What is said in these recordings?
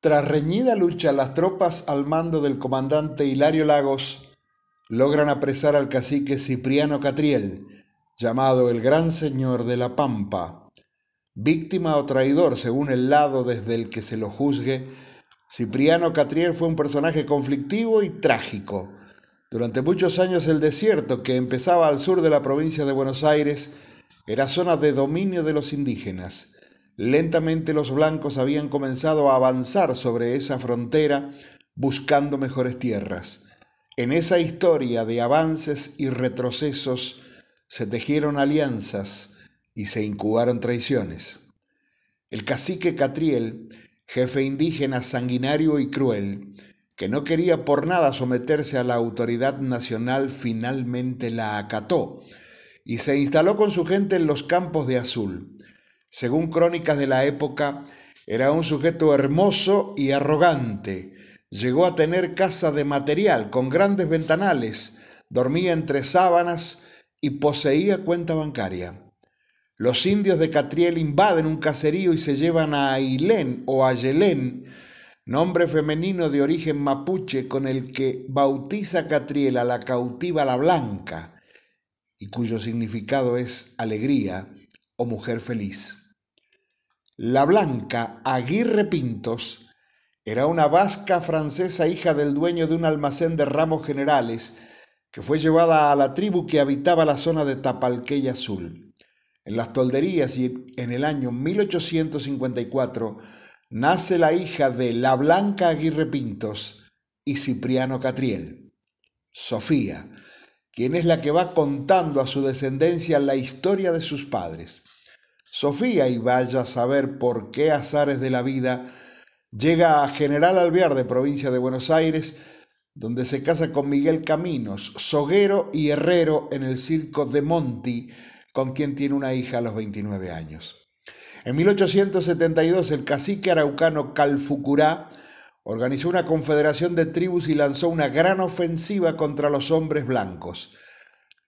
Tras reñida lucha, las tropas al mando del comandante Hilario Lagos logran apresar al cacique Cipriano Catriel, llamado el Gran Señor de la Pampa. Víctima o traidor, según el lado desde el que se lo juzgue, Cipriano Catriel fue un personaje conflictivo y trágico. Durante muchos años el desierto, que empezaba al sur de la provincia de Buenos Aires, era zona de dominio de los indígenas. Lentamente los blancos habían comenzado a avanzar sobre esa frontera buscando mejores tierras. En esa historia de avances y retrocesos se tejieron alianzas y se incubaron traiciones. El cacique Catriel, jefe indígena sanguinario y cruel, que no quería por nada someterse a la autoridad nacional, finalmente la acató y se instaló con su gente en los campos de Azul. Según crónicas de la época, era un sujeto hermoso y arrogante. Llegó a tener casa de material con grandes ventanales, dormía entre sábanas y poseía cuenta bancaria. Los indios de Catriel invaden un caserío y se llevan a Ailén o a Yelén, nombre femenino de origen mapuche con el que bautiza Catriel a la cautiva la blanca y cuyo significado es alegría o mujer feliz. La blanca Aguirre Pintos era una vasca francesa hija del dueño de un almacén de ramos generales que fue llevada a la tribu que habitaba la zona de Tapalqueya Azul. En las tolderías y en el año 1854 nace la hija de la Blanca Aguirre Pintos y Cipriano Catriel, Sofía, quien es la que va contando a su descendencia la historia de sus padres. Sofía, y vaya a saber por qué azares de la vida, llega a General Alvear de provincia de Buenos Aires, donde se casa con Miguel Caminos, soguero y herrero en el circo de Monti, con quien tiene una hija a los 29 años. En 1872 el cacique araucano Calfucurá organizó una confederación de tribus y lanzó una gran ofensiva contra los hombres blancos.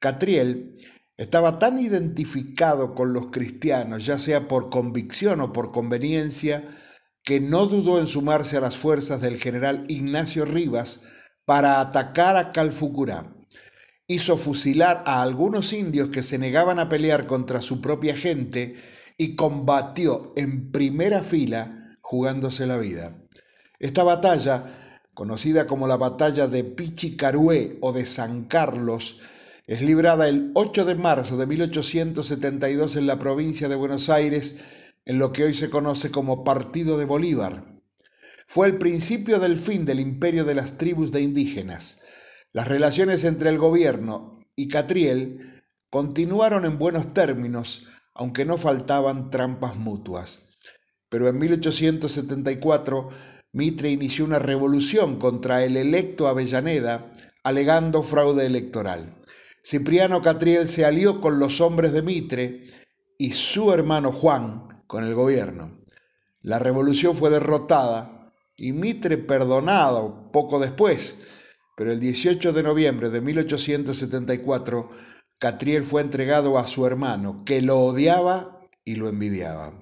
Catriel estaba tan identificado con los cristianos, ya sea por convicción o por conveniencia, que no dudó en sumarse a las fuerzas del general Ignacio Rivas para atacar a Calfucurá. Hizo fusilar a algunos indios que se negaban a pelear contra su propia gente y combatió en primera fila jugándose la vida. Esta batalla, conocida como la batalla de Pichicarué o de San Carlos, es librada el 8 de marzo de 1872 en la provincia de Buenos Aires, en lo que hoy se conoce como Partido de Bolívar. Fue el principio del fin del imperio de las tribus de indígenas. Las relaciones entre el gobierno y Catriel continuaron en buenos términos, aunque no faltaban trampas mutuas. Pero en 1874 Mitre inició una revolución contra el electo Avellaneda, alegando fraude electoral. Cipriano Catriel se alió con los hombres de Mitre y su hermano Juan con el gobierno. La revolución fue derrotada y Mitre perdonado poco después, pero el 18 de noviembre de 1874 Catriel fue entregado a su hermano, que lo odiaba y lo envidiaba.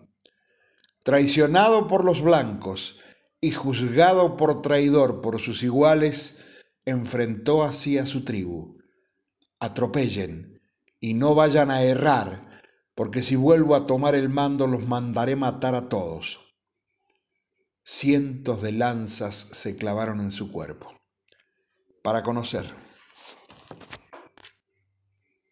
Traicionado por los blancos y juzgado por traidor por sus iguales, enfrentó así a su tribu atropellen y no vayan a errar, porque si vuelvo a tomar el mando los mandaré matar a todos. Cientos de lanzas se clavaron en su cuerpo. Para conocer.